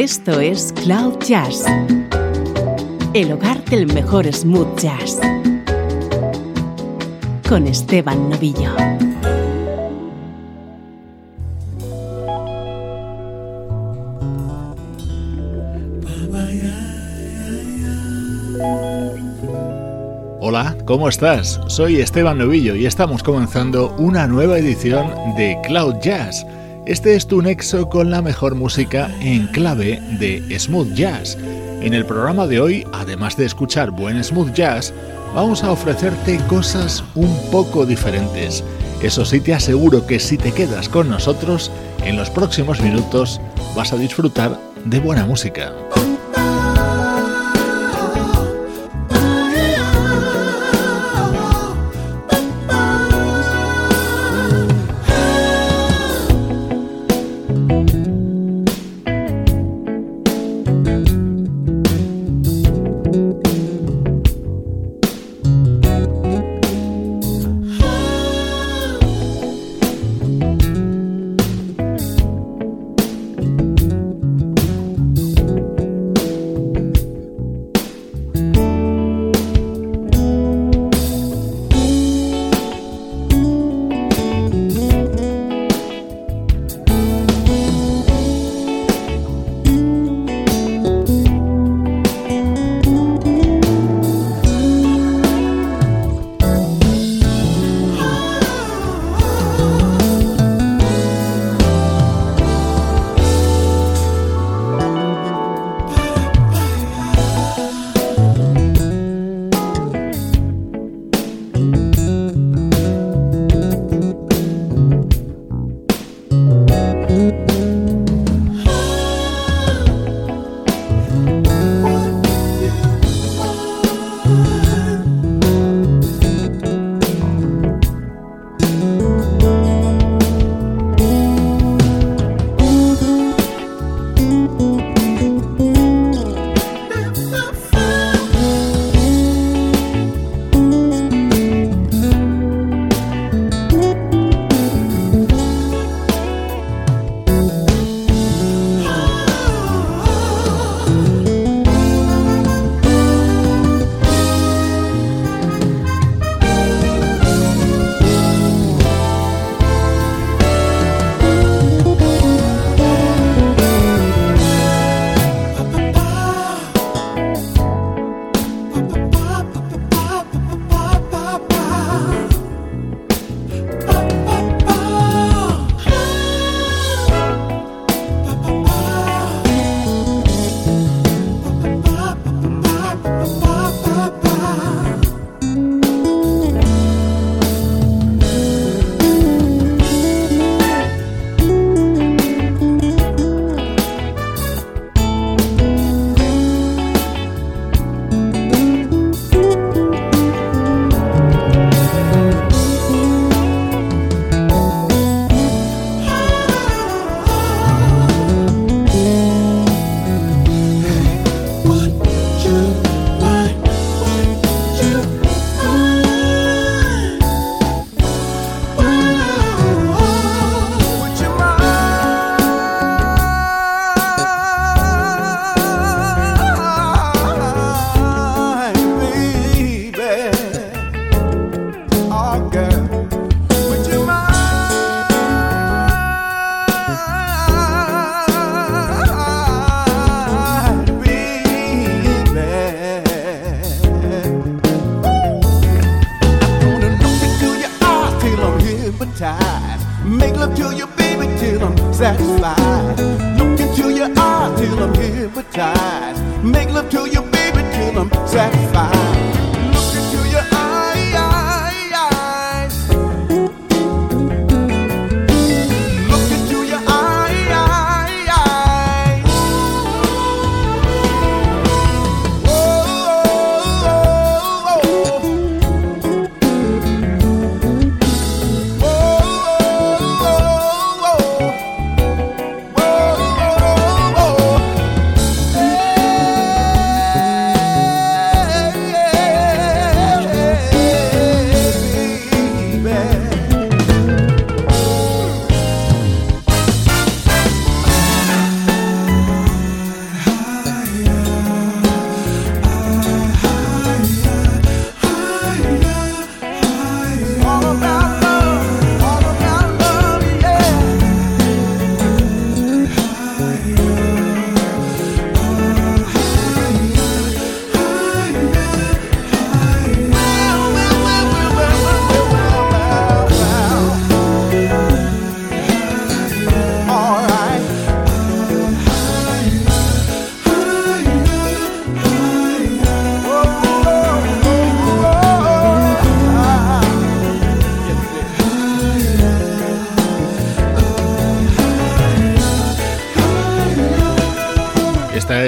Esto es Cloud Jazz, el hogar del mejor smooth jazz, con Esteban Novillo. Hola, ¿cómo estás? Soy Esteban Novillo y estamos comenzando una nueva edición de Cloud Jazz este es tu nexo con la mejor música en clave de smooth jazz. En el programa de hoy, además de escuchar buen smooth jazz, vamos a ofrecerte cosas un poco diferentes. Eso sí te aseguro que si te quedas con nosotros, en los próximos minutos vas a disfrutar de buena música.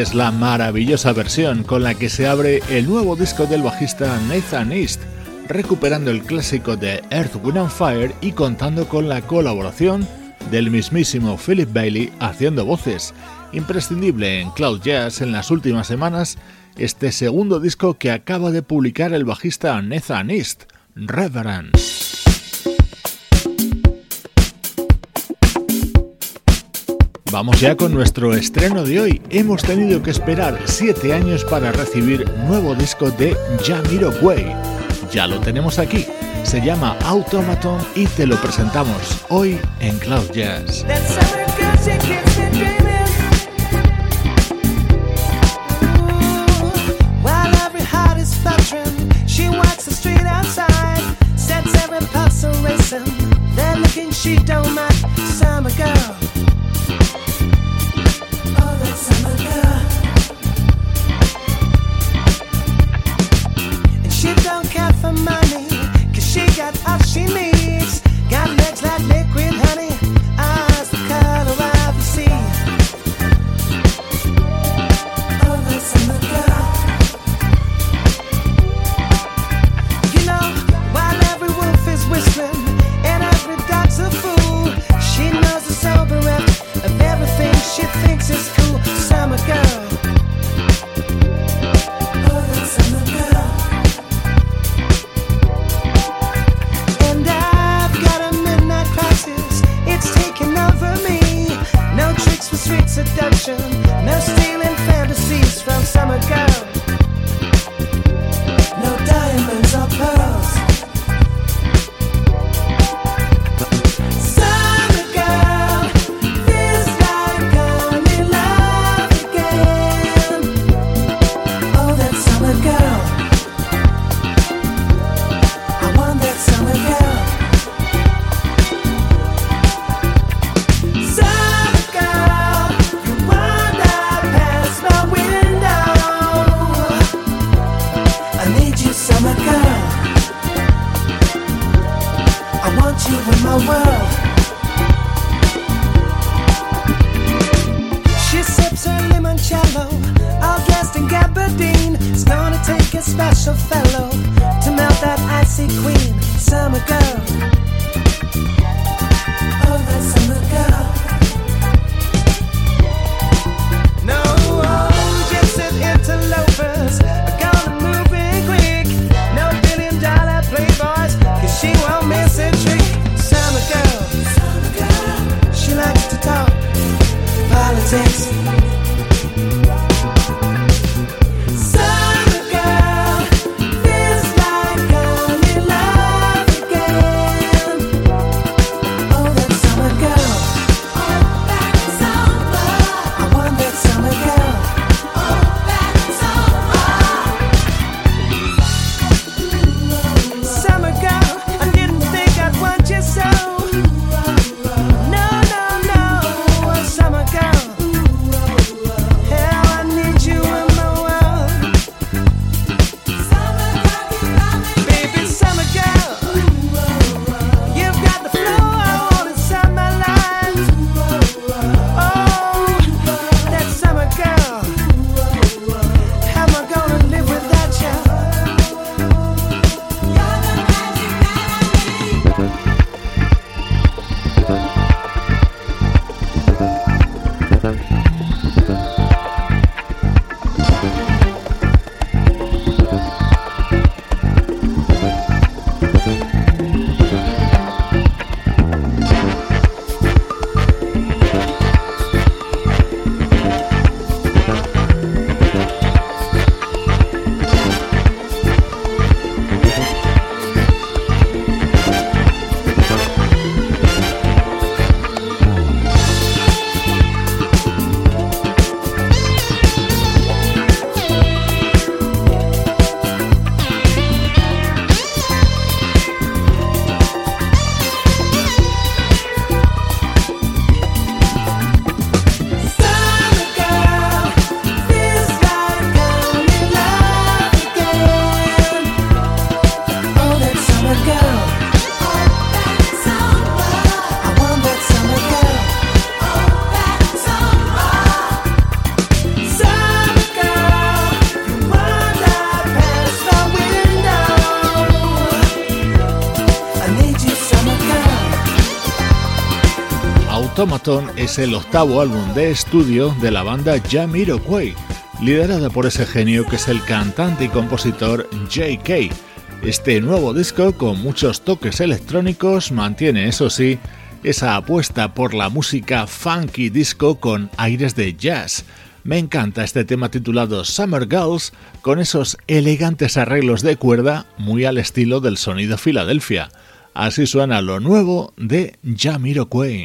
Es la maravillosa versión con la que se abre el nuevo disco del bajista Nathan East, recuperando el clásico de Earth, Wind and Fire y contando con la colaboración del mismísimo Philip Bailey haciendo voces. Imprescindible en Cloud Jazz en las últimas semanas, este segundo disco que acaba de publicar el bajista Nathan East, Reverend. Vamos ya con nuestro estreno de hoy. Hemos tenido que esperar 7 años para recibir nuevo disco de Jamiroquai. Ya lo tenemos aquí. Se llama Automaton y te lo presentamos hoy en Cloud Jazz. She don't care for money Cause she got all she needs. Got legs like liquid Automaton es el octavo álbum de estudio de la banda Jamiroquai, liderada por ese genio que es el cantante y compositor J.K. Este nuevo disco, con muchos toques electrónicos, mantiene, eso sí, esa apuesta por la música funky disco con aires de jazz. Me encanta este tema titulado Summer Girls con esos elegantes arreglos de cuerda muy al estilo del sonido Filadelfia. Así suena lo nuevo de Jamiroquai.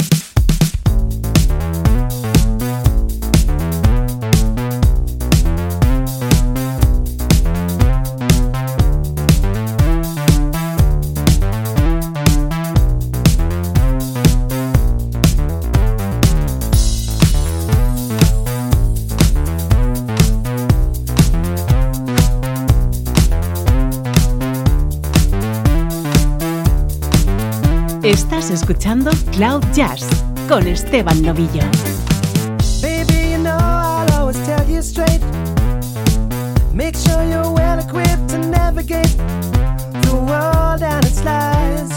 Estás escuchando Cloud Jazz con Esteban Novillo. Baby, you know I'll always tell you straight. Make sure you're well equipped to navigate the world and its lies.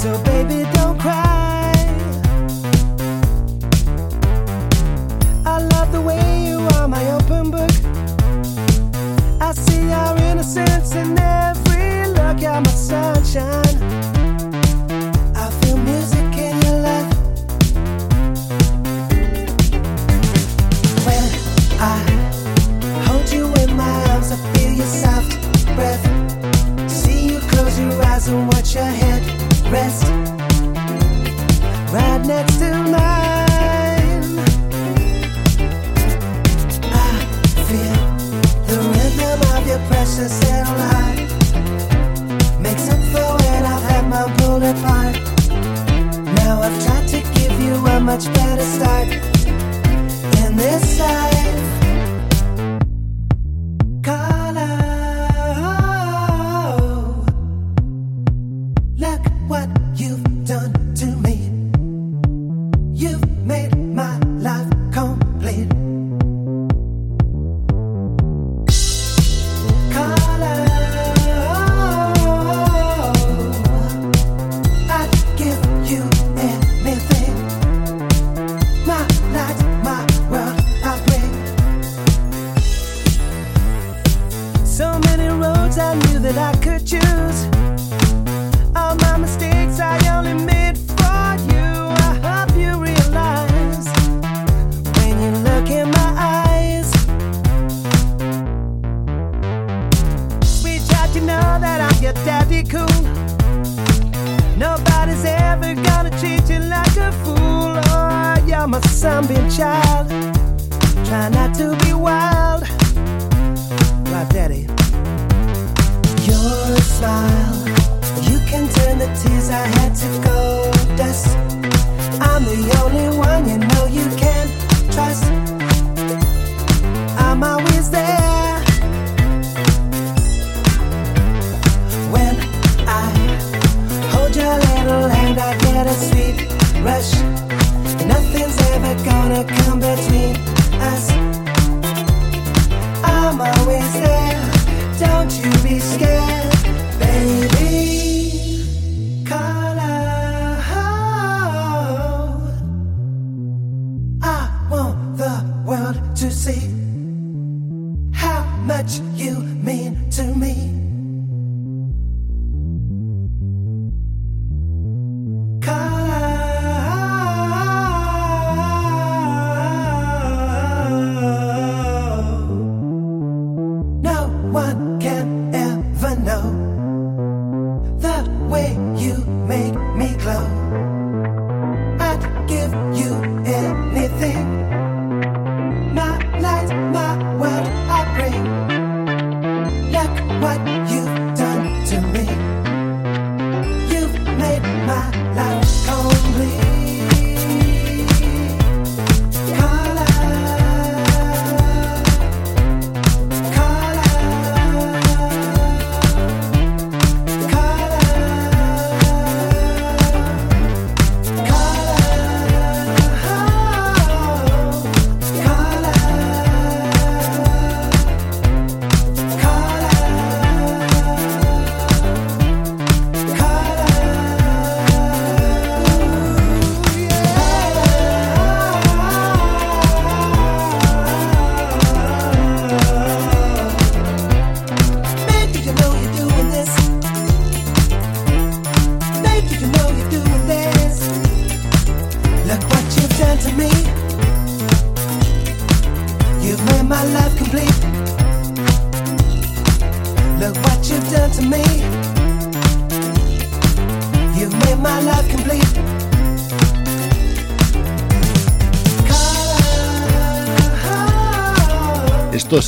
So, baby, don't cry. I love the way you are my open book. I see innocence in every look. You're my sunshine.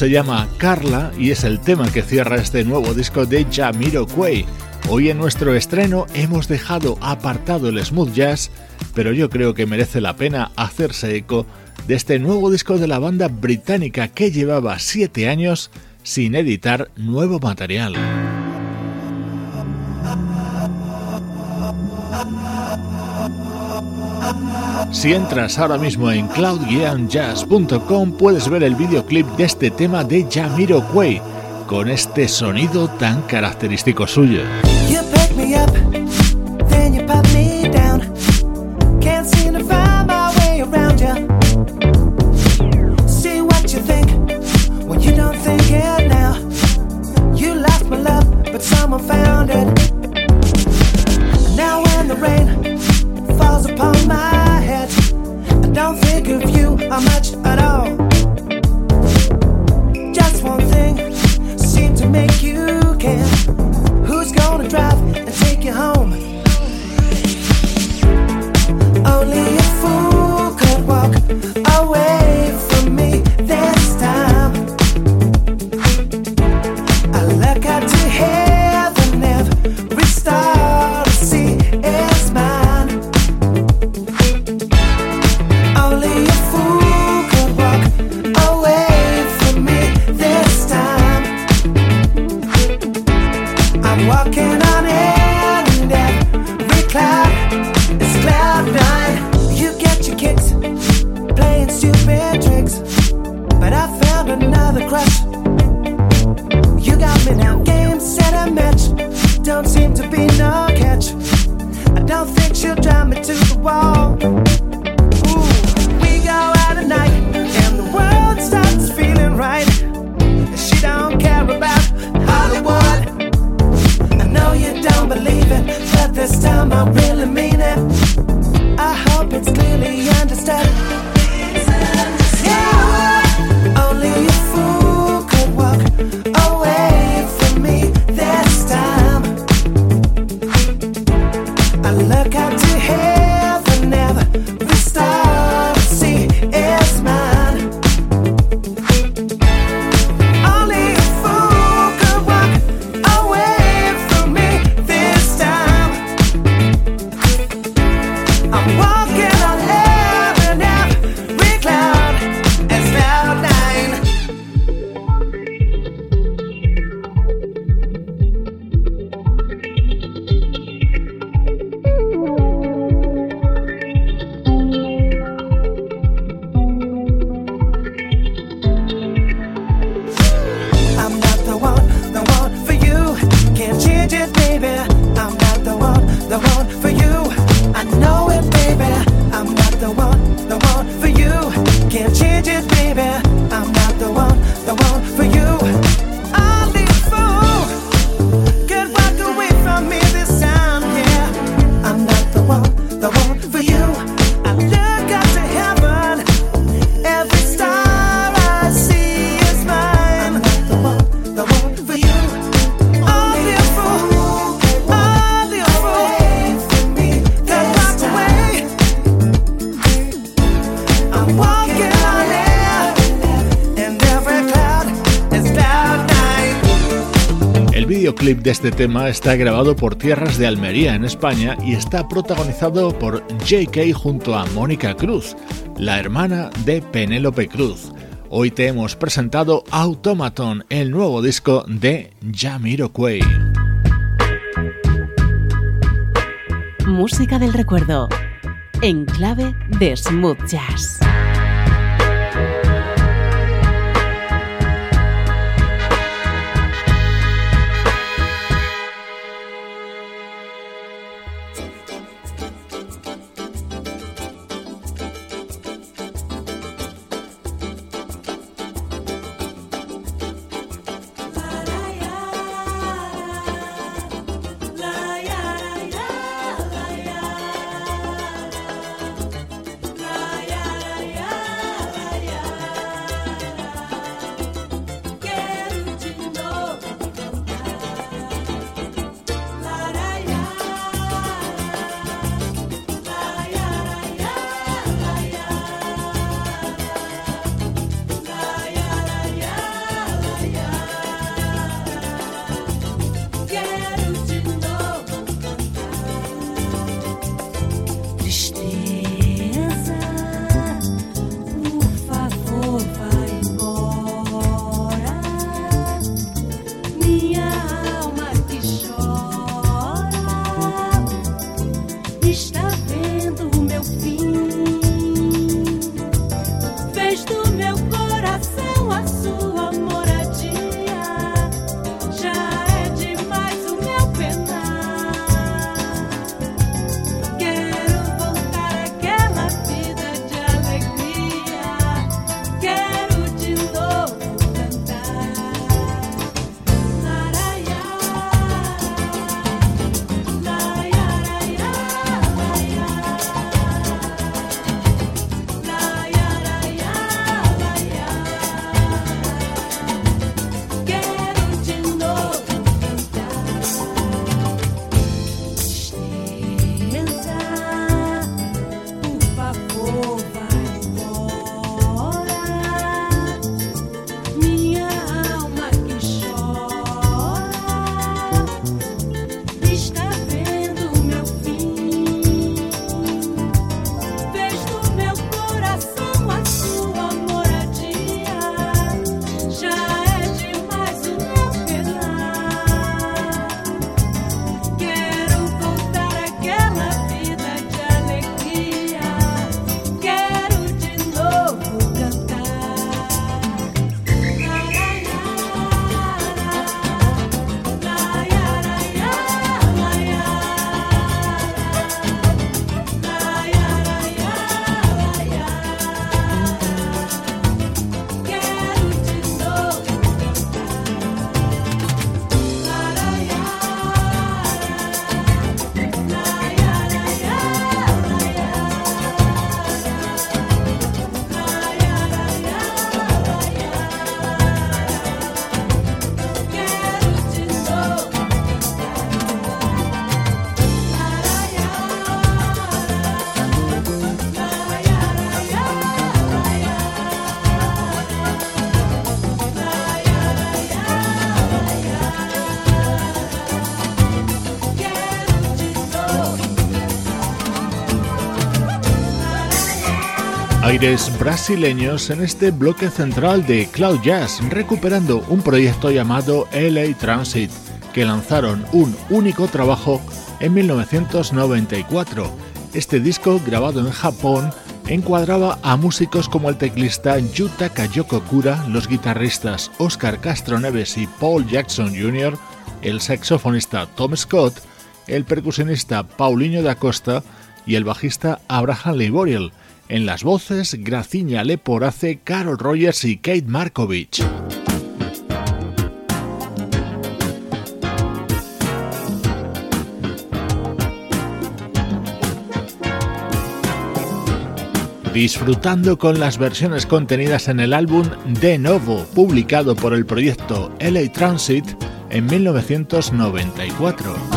Se llama Carla y es el tema que cierra este nuevo disco de Jamiroquai. Hoy en nuestro estreno hemos dejado apartado el smooth jazz, pero yo creo que merece la pena hacerse eco de este nuevo disco de la banda británica que llevaba siete años sin editar nuevo material. Si entras ahora mismo en cloud-jazz.com puedes ver el videoclip de este tema de Jamiro Quay con este sonido tan característico suyo. Don't think of you are much at all. Just one thing seemed to make you care. Who's gonna drive and take you home? Only a fool could walk away. De este tema está grabado por Tierras de Almería en España y está protagonizado por JK junto a Mónica Cruz, la hermana de Penélope Cruz. Hoy te hemos presentado Automaton, el nuevo disco de Jamiroquai. Música del recuerdo, en clave de smooth jazz. Aires brasileños en este bloque central de Cloud Jazz, recuperando un proyecto llamado LA Transit, que lanzaron un único trabajo en 1994. Este disco, grabado en Japón, encuadraba a músicos como el teclista Yuta Kayoko Kura, los guitarristas Oscar Castro Neves y Paul Jackson Jr., el saxofonista Tom Scott, el percusionista Paulinho da Costa y el bajista Abraham Leiboriel. En las voces, Graciña Leporace, Carol Rogers y Kate Markovich. disfrutando con las versiones contenidas en el álbum De Novo, publicado por el proyecto LA Transit en 1994.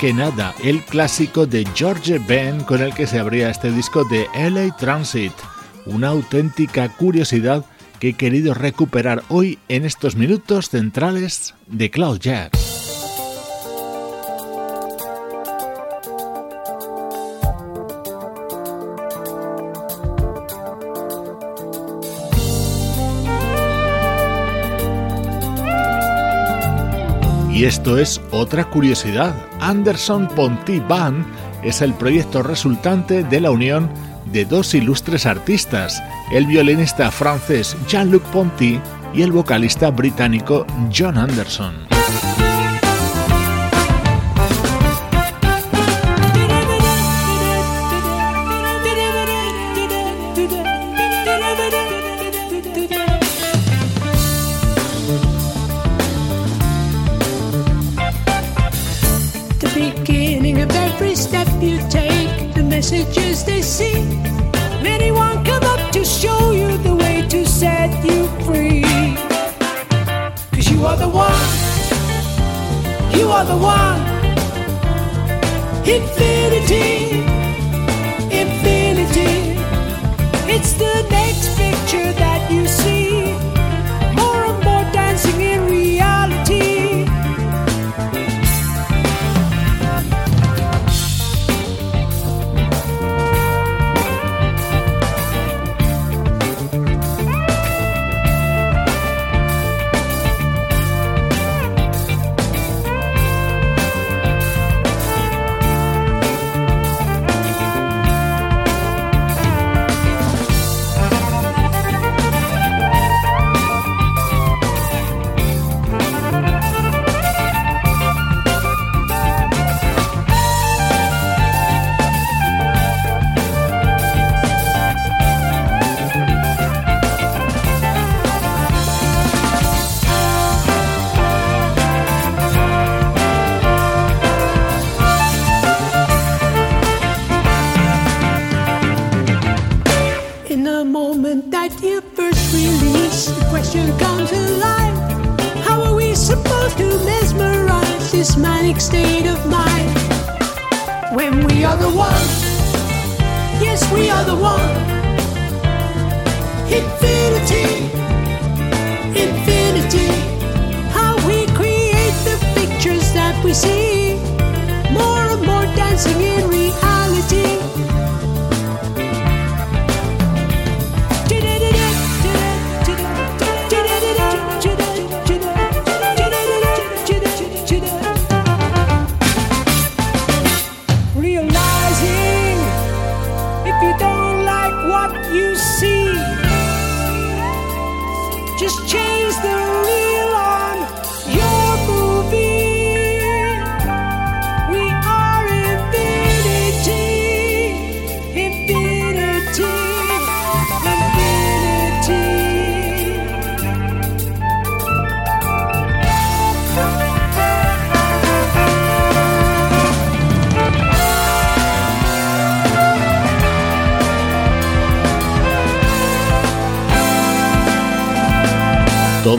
Que nada, el clásico de George Ben con el que se abría este disco de LA Transit, una auténtica curiosidad que he querido recuperar hoy en estos minutos centrales de Cloud Jazz. Y esto es otra curiosidad. Anderson Ponty Band es el proyecto resultante de la unión de dos ilustres artistas, el violinista francés Jean-Luc Ponty y el vocalista británico John Anderson. Messages they see. Many won't come up to show you the way to set you free. Cause you are the one, you are the one. Infinity, infinity. It's the next picture that you see.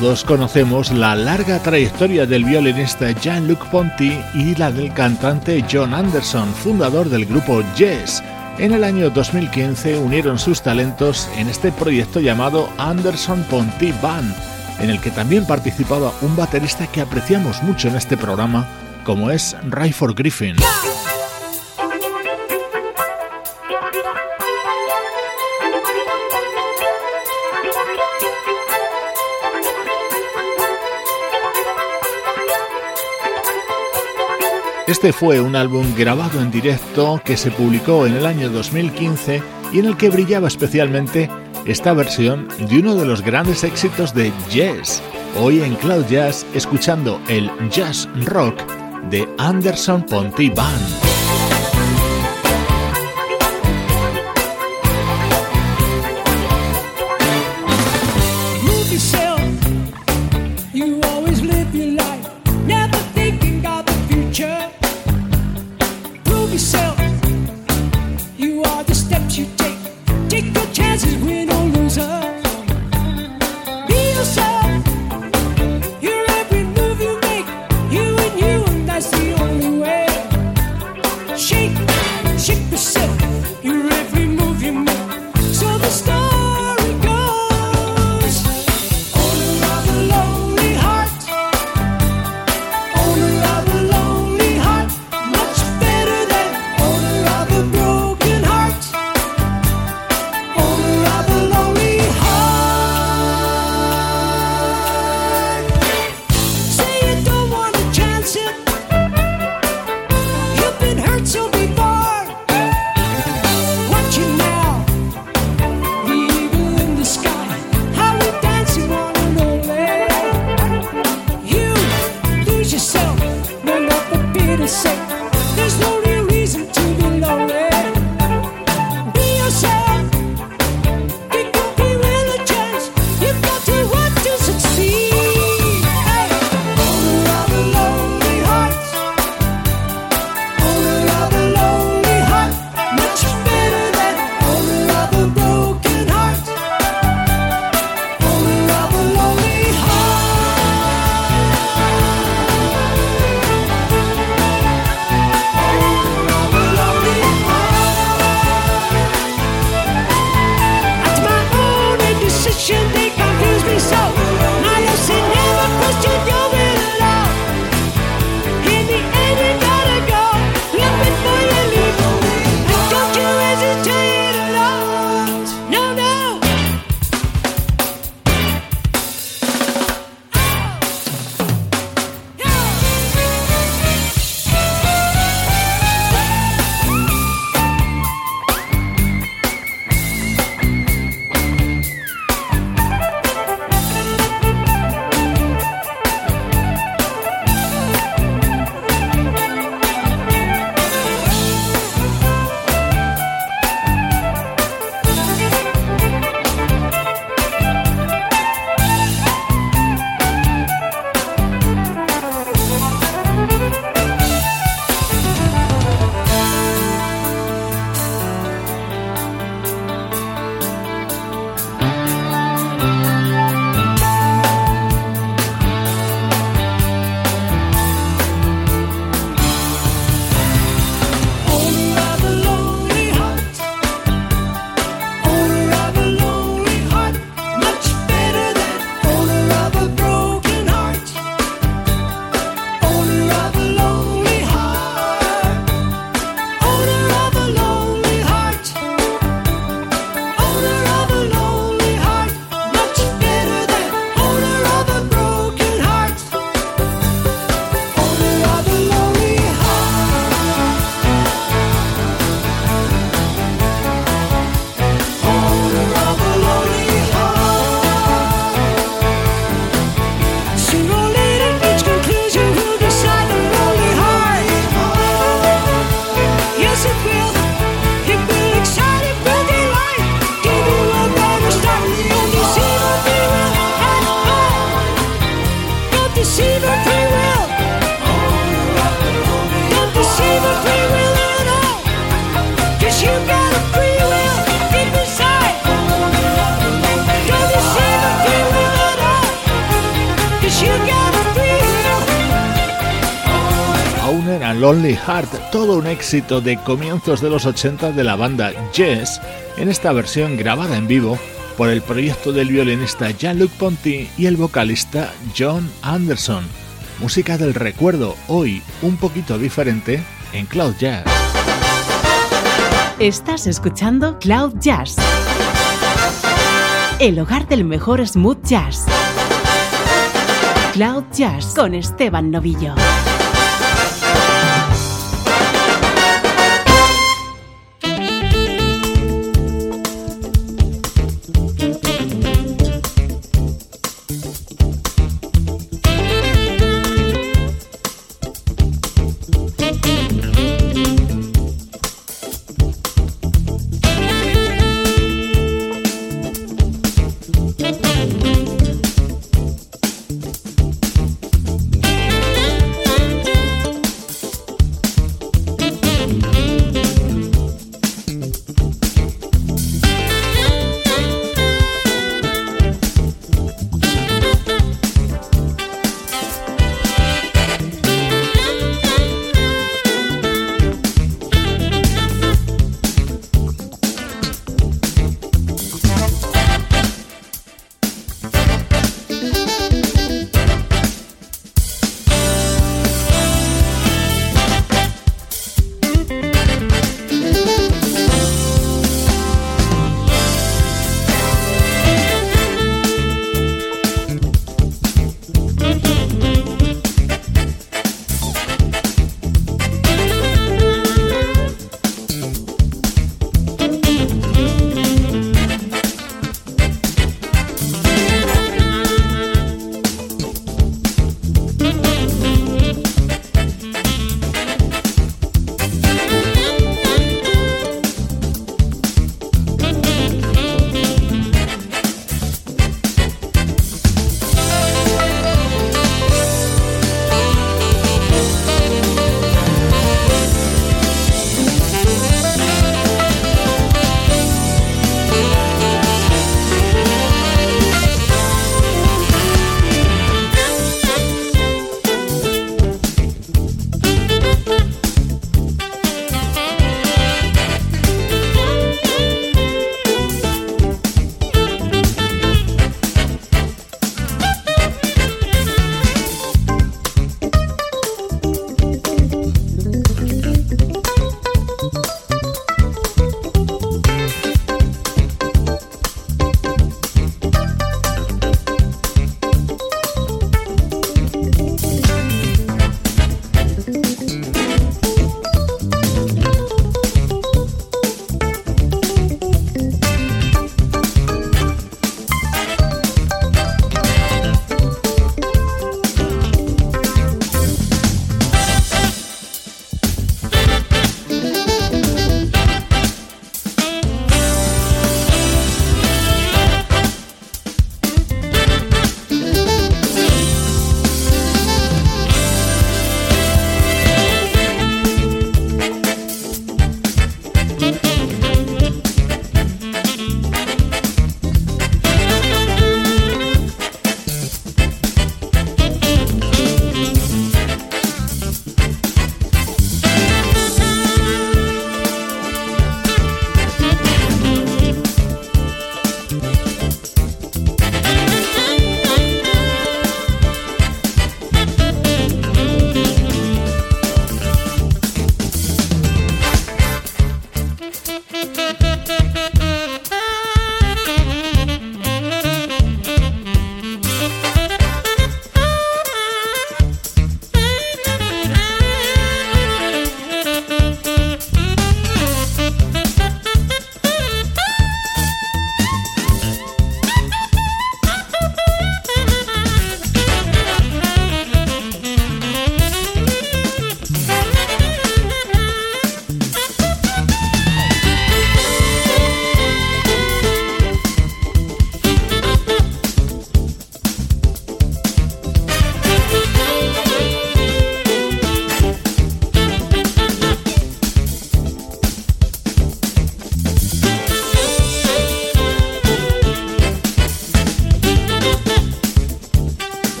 Todos conocemos la larga trayectoria del violinista Jean-Luc Ponty y la del cantante John Anderson, fundador del grupo Yes. En el año 2015 unieron sus talentos en este proyecto llamado Anderson Ponty Band, en el que también participaba un baterista que apreciamos mucho en este programa, como es Rayford Griffin. Este fue un álbum grabado en directo que se publicó en el año 2015 y en el que brillaba especialmente esta versión de uno de los grandes éxitos de Jazz. Hoy en Cloud Jazz escuchando el Jazz Rock de Anderson Ponty Band. sheep. Lonely Heart, todo un éxito de comienzos de los 80 de la banda Jazz, en esta versión grabada en vivo por el proyecto del violinista Jean-Luc Ponty y el vocalista John Anderson. Música del recuerdo, hoy un poquito diferente en Cloud Jazz. Estás escuchando Cloud Jazz, el hogar del mejor smooth jazz. Cloud Jazz con Esteban Novillo.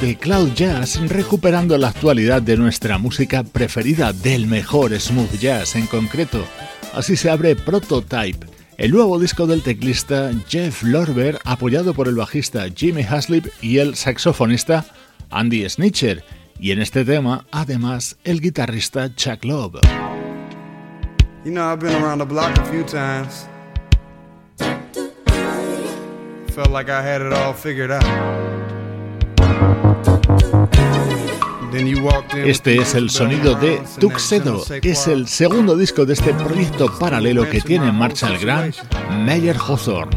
De Cloud Jazz recuperando la actualidad de nuestra música preferida del mejor smooth jazz en concreto. Así se abre Prototype, el nuevo disco del teclista Jeff Lorber apoyado por el bajista Jimmy Haslip y el saxofonista Andy Snitcher, y en este tema además el guitarrista Chuck Love. You know, I've been around the block a few times. Felt like I had it all figured out. Este es el sonido de Tuxedo. Es el segundo disco de este proyecto paralelo que tiene en marcha el gran Meyer Hawthorne.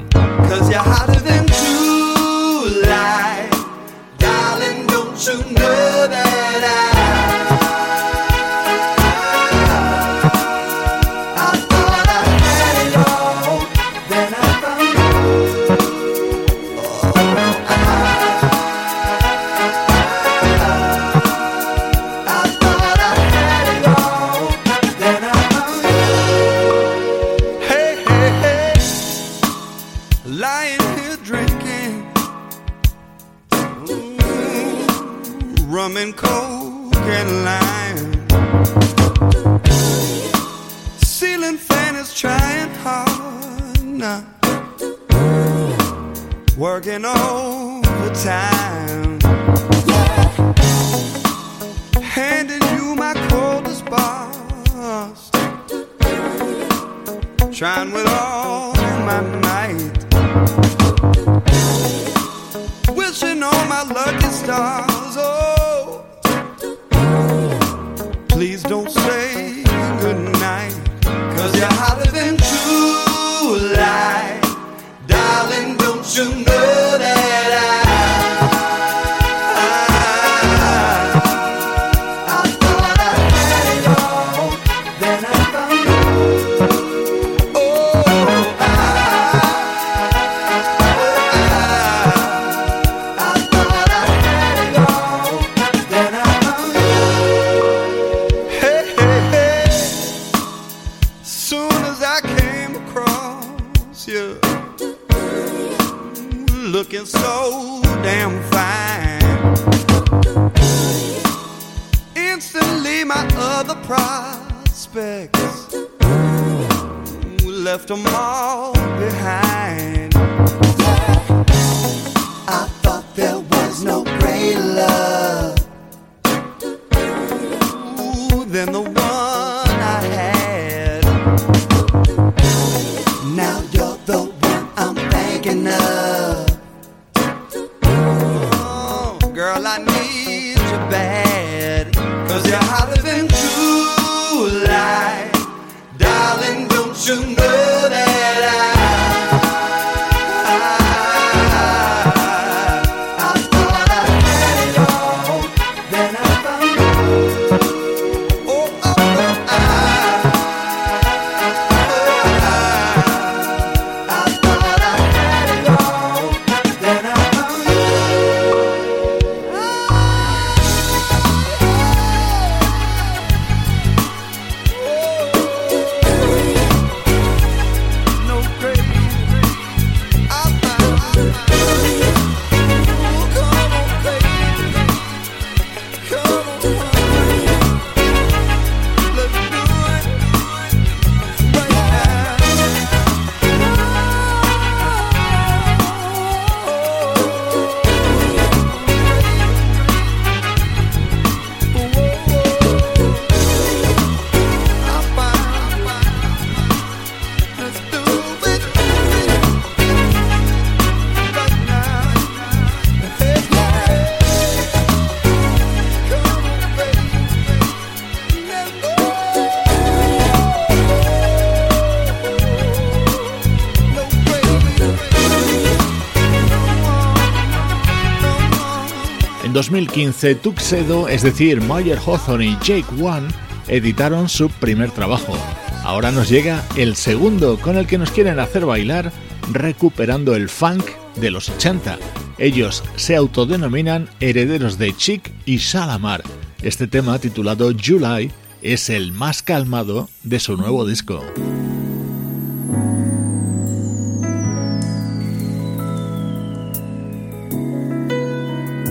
2015, Tuxedo, es decir, Mayer Hawthorne y Jake One, editaron su primer trabajo. Ahora nos llega el segundo con el que nos quieren hacer bailar recuperando el funk de los 80. Ellos se autodenominan herederos de Chic y Shalamar. Este tema titulado July es el más calmado de su nuevo disco.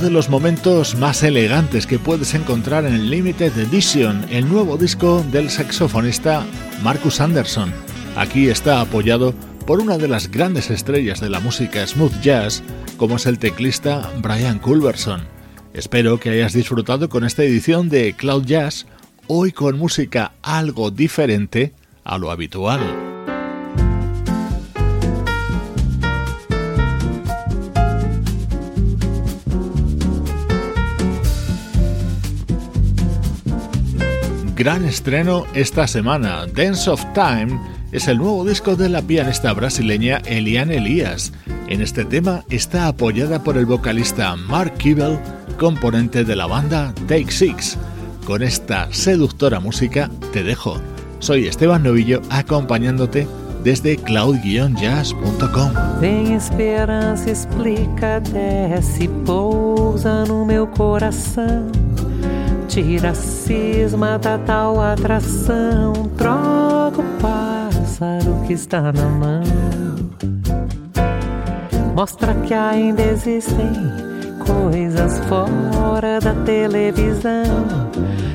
De los momentos más elegantes que puedes encontrar en Limited Edition, el nuevo disco del saxofonista Marcus Anderson. Aquí está apoyado por una de las grandes estrellas de la música smooth jazz, como es el teclista Brian Culverson. Espero que hayas disfrutado con esta edición de Cloud Jazz, hoy con música algo diferente a lo habitual. Gran estreno esta semana. Dance of Time es el nuevo disco de la pianista brasileña Eliane Elias. En este tema está apoyada por el vocalista Mark Kibble, componente de la banda Take Six. Con esta seductora música te dejo. Soy Esteban Novillo acompañándote desde cloud-jazz.com. Vem esperança, explica, desce, pousa no meu coração. Tira a cisma da tal atração, troca o pássaro que está na mão. Mostra que ainda existem coisas fora da televisão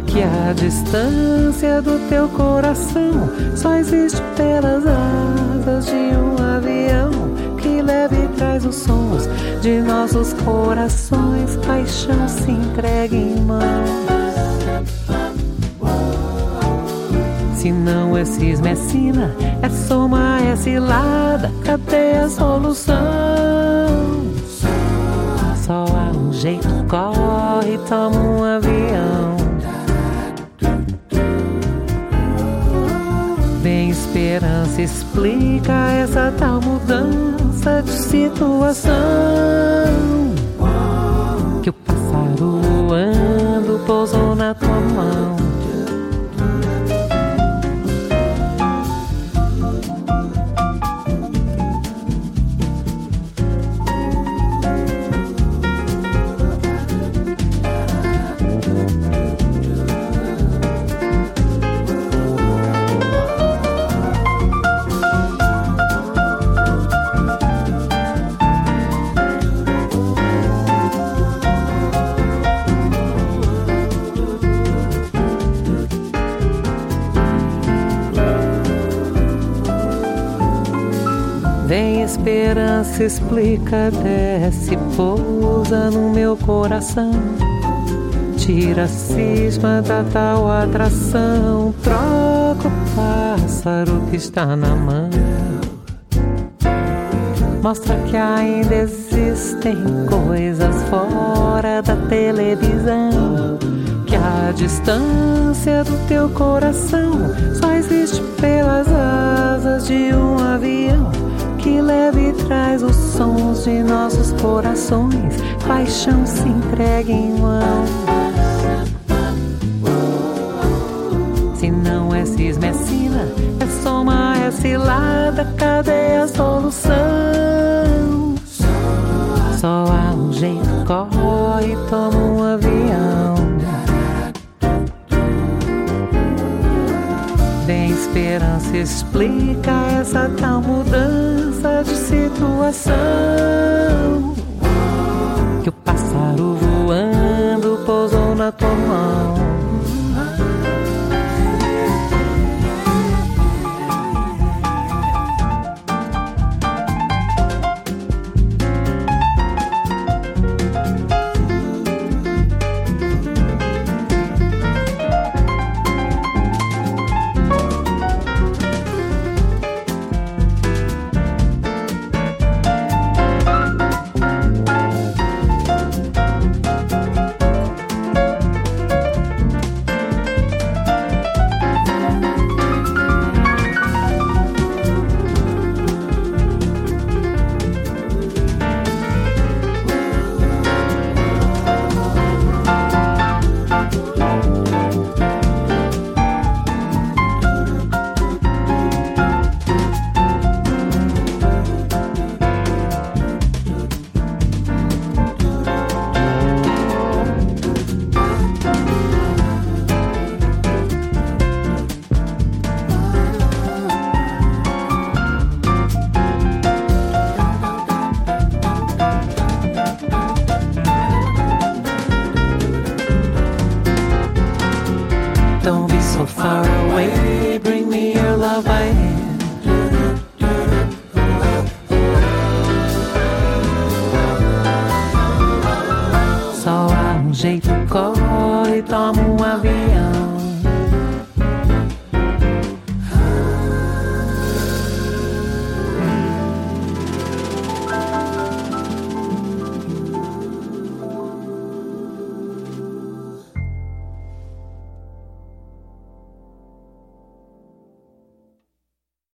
que a distância do teu coração só existe pelas asas de um avião que leva e traz os sons de nossos corações. Paixão se entrega em mãos. Se não é cisma, é sina, é soma, é cilada, cadê a solução? Só há um jeito, corre, toma um avião. Vem esperança, explica essa tal mudança de situação. Que o pássaro voando pousou na tua mão. Esperança explica, desce, pousa no meu coração. Tira a cisma da tal atração, troca o pássaro que está na mão. Mostra que ainda existem coisas fora da televisão. Que a distância do teu coração só existe pelas asas de um avião que leva e traz os sons de nossos corações. Paixão se entrega em mão. Se não é cisma, é sina, é soma, é cilada, cadê a solução? Só há um jeito, corre, toma um avião. Vem esperança, explica essa tal mudança